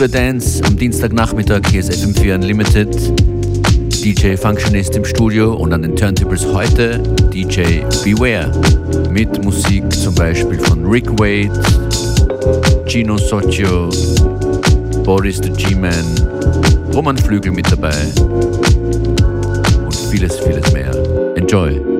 The Dance am Dienstagnachmittag. Hier ist FM4 Unlimited. DJ Functionist im Studio und an den Turntables heute DJ Beware mit Musik zum Beispiel von Rick Wade, Gino Socio, Boris the G-Man, Roman Flügel mit dabei und vieles, vieles mehr. Enjoy!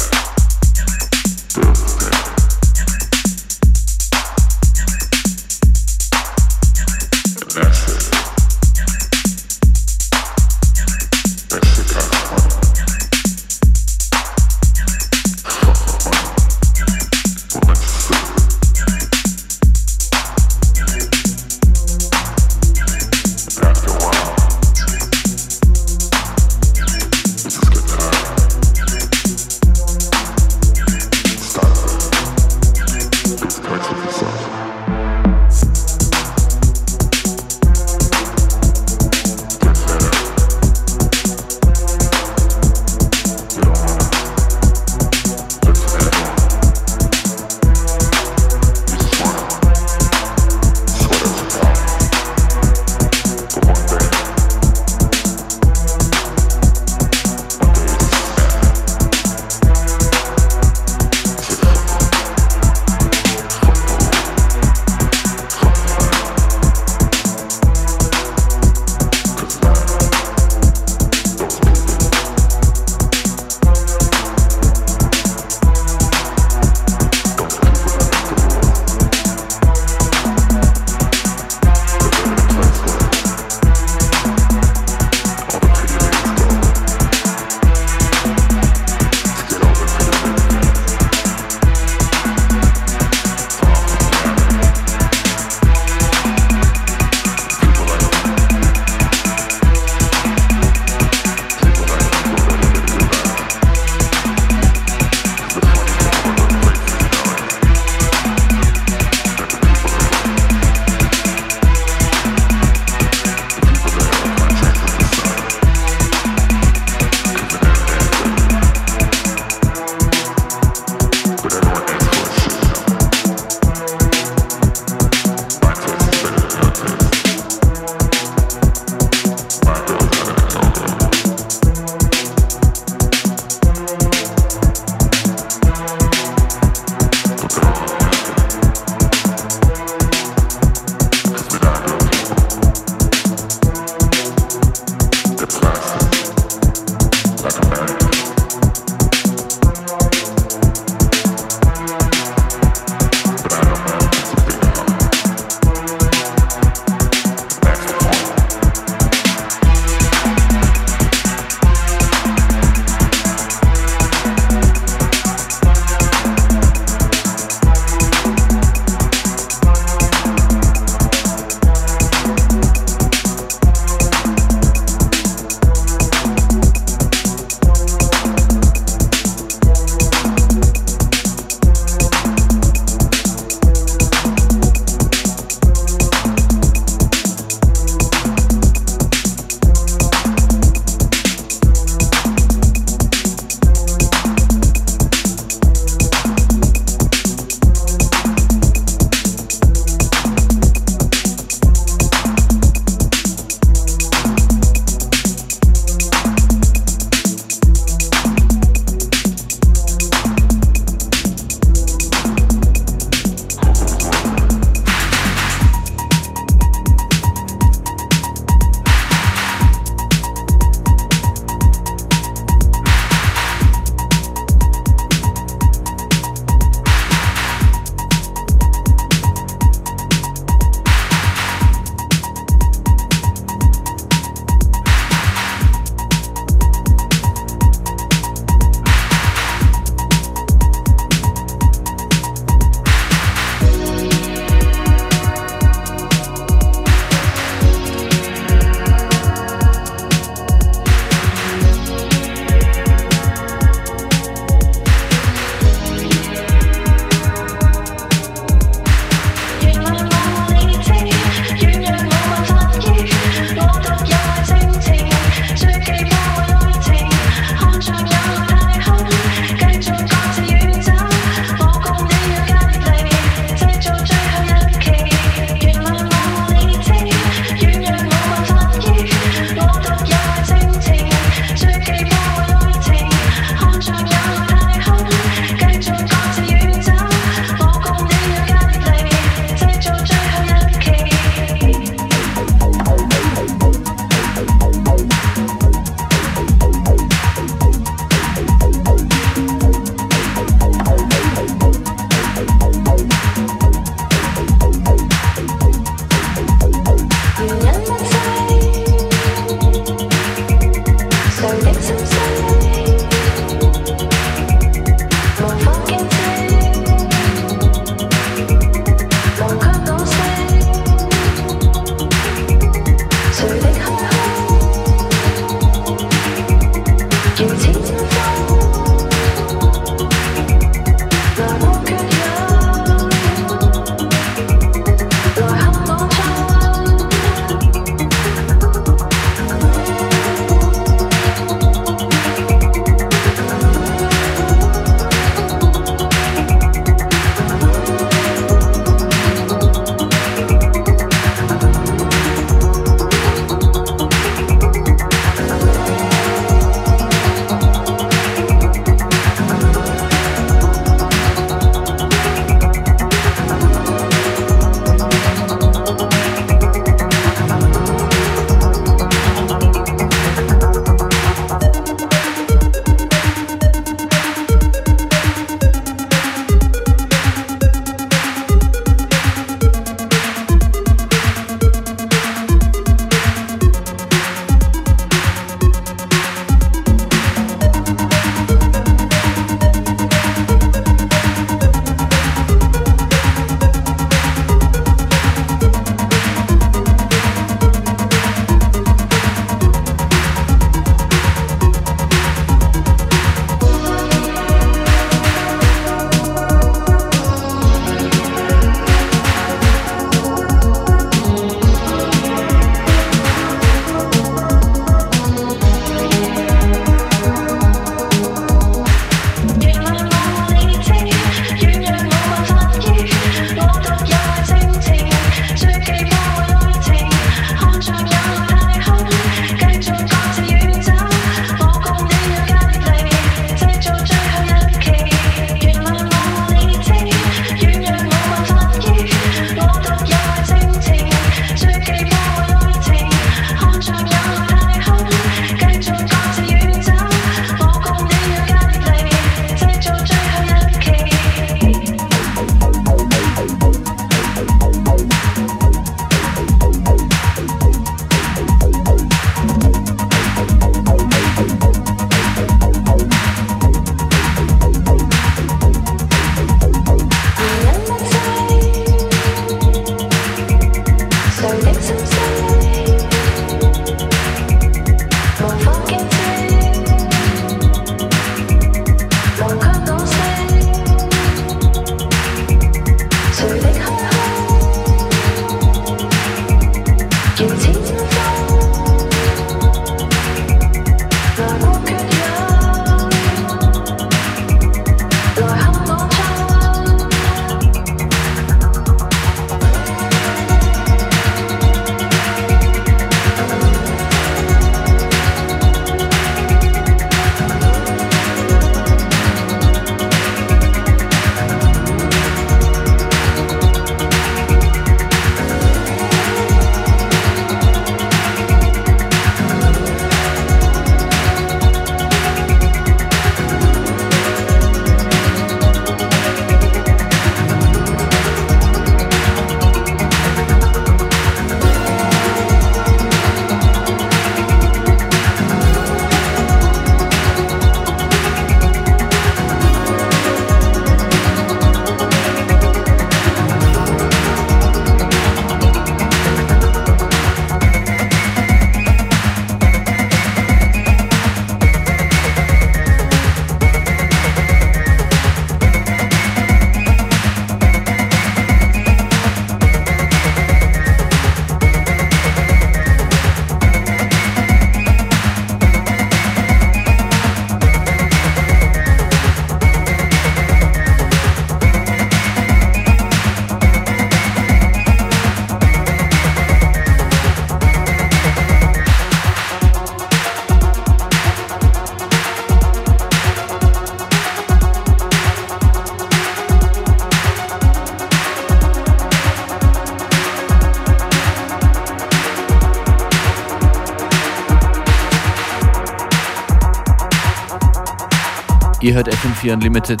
Ihr hört FM4 Unlimited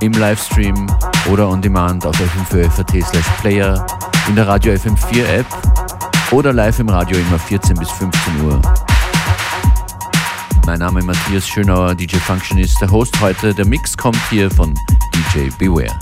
im Livestream oder on demand auf fm4.at slash player, in der Radio FM4 App oder live im Radio immer 14 bis 15 Uhr. Mein Name ist Matthias Schönauer, DJ Functionist, der Host heute. Der Mix kommt hier von DJ Beware.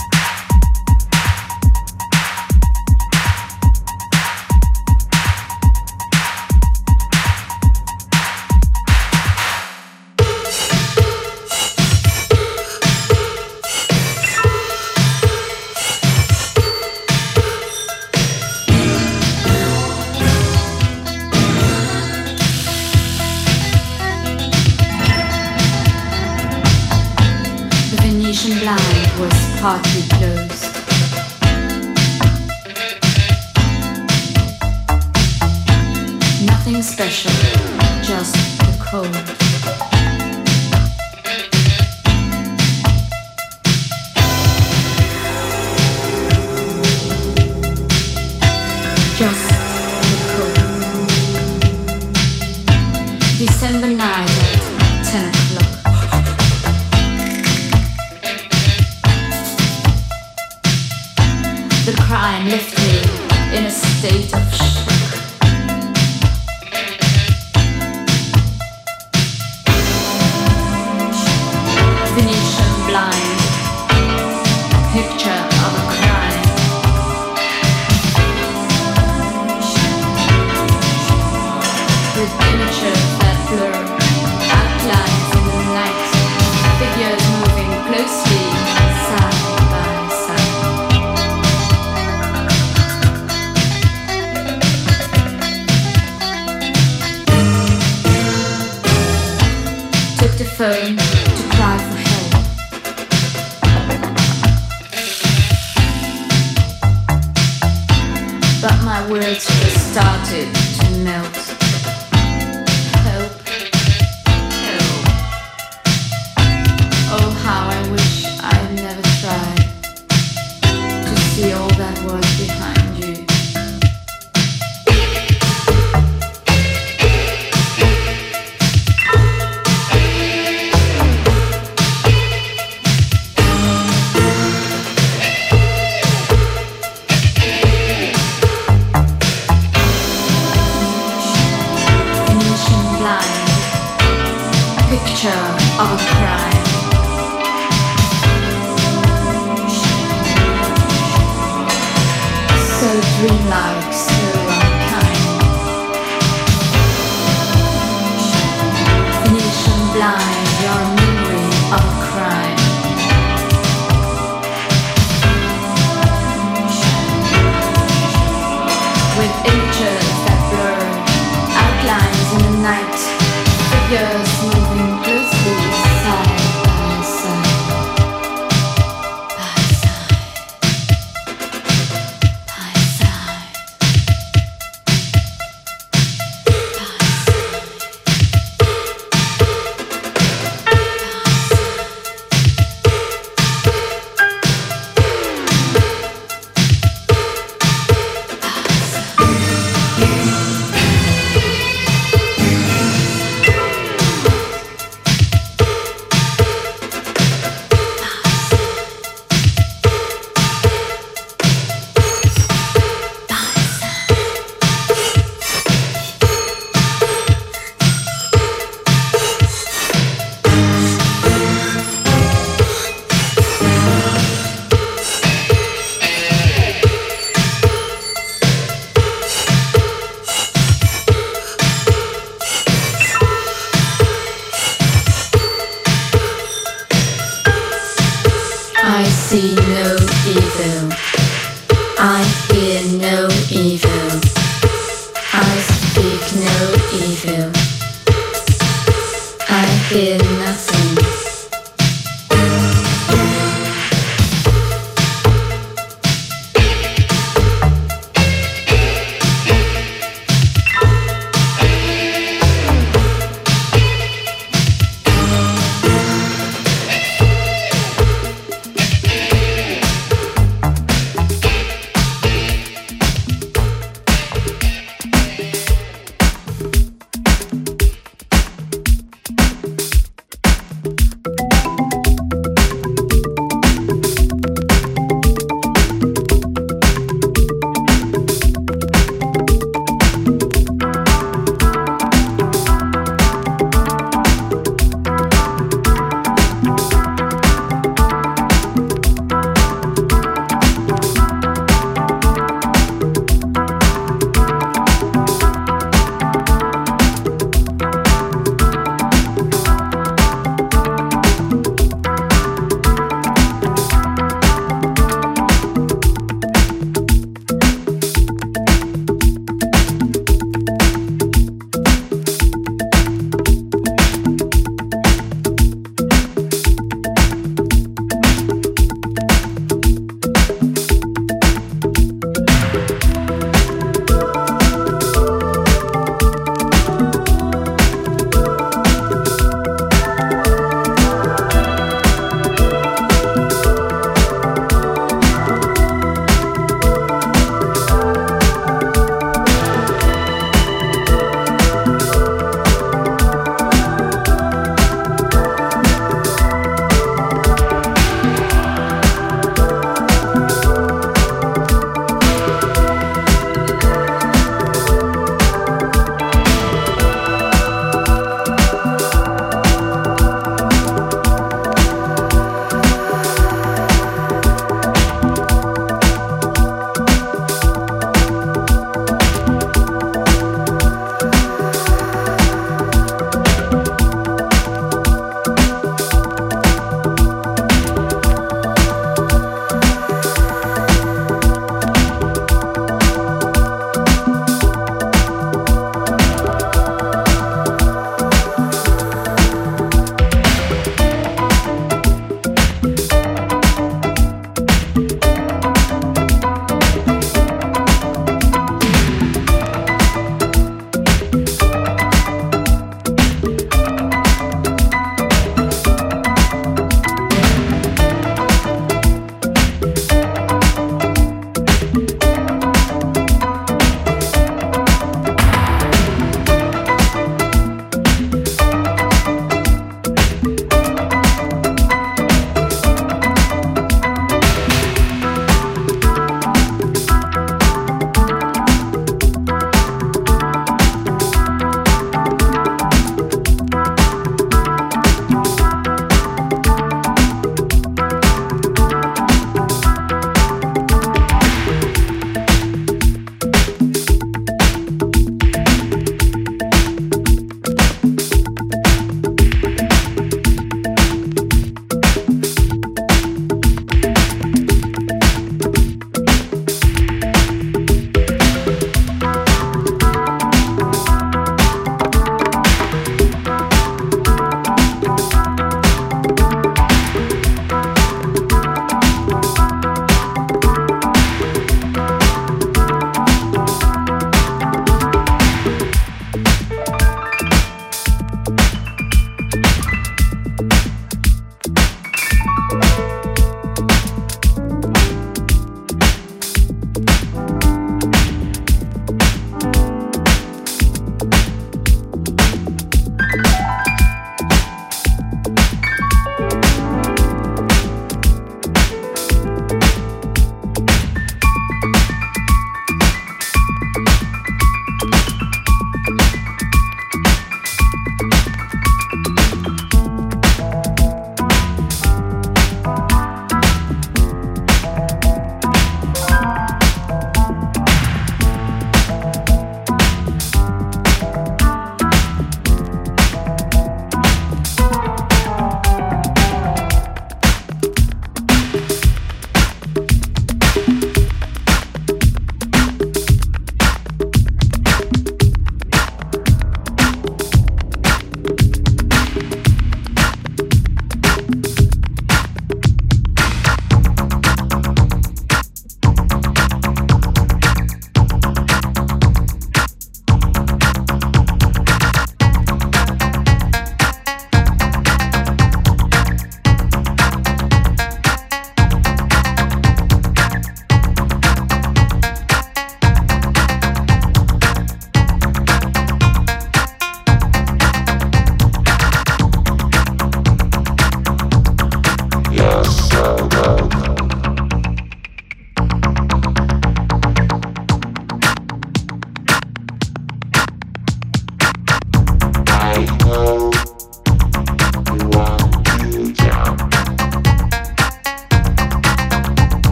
line.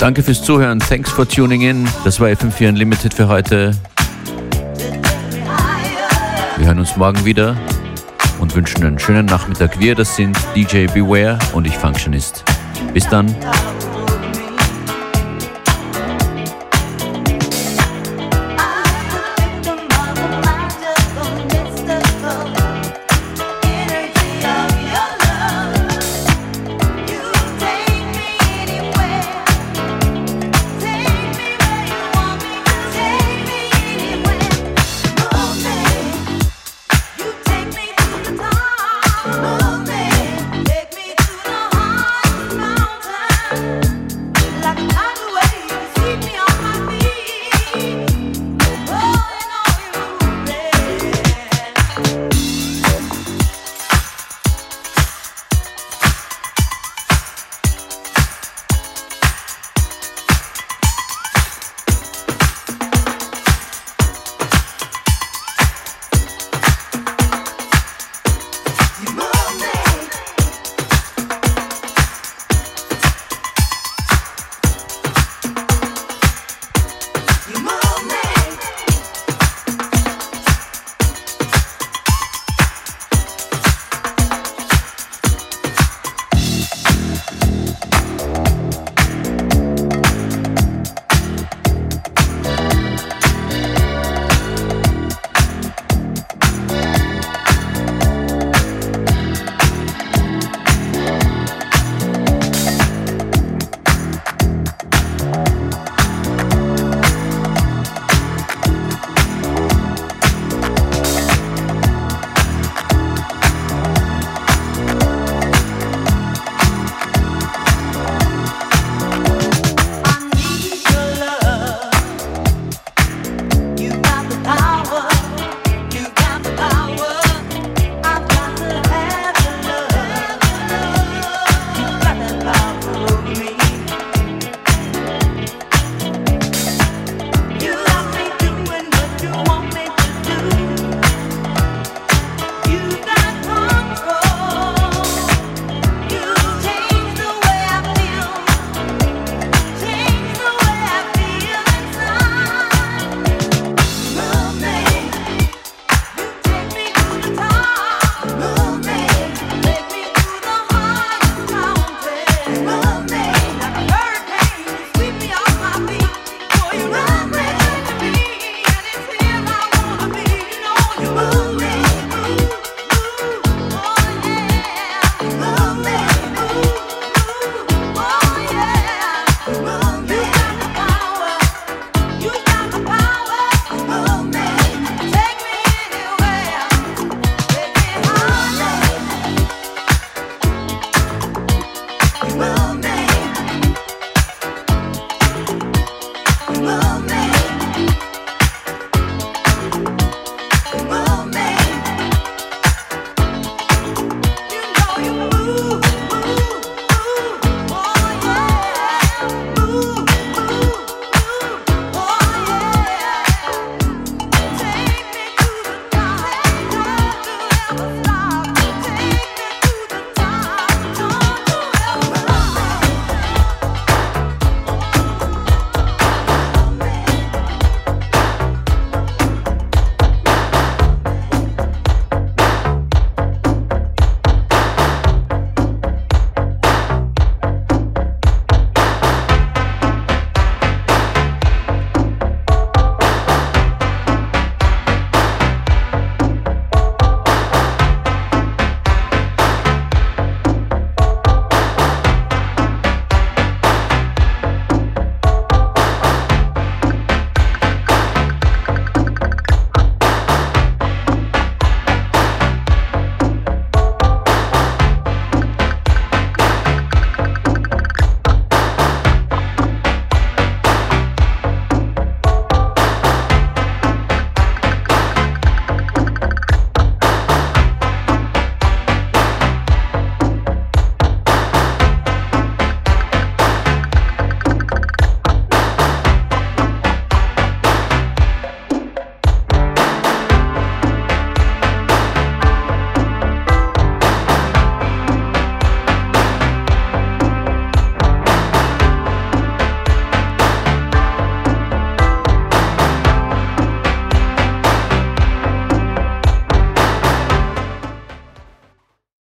Danke fürs Zuhören. Thanks for tuning in. Das war FM4 Unlimited für heute. Wir hören uns morgen wieder und wünschen einen schönen Nachmittag. Wir, das sind DJ Beware und ich Functionist. Bis dann.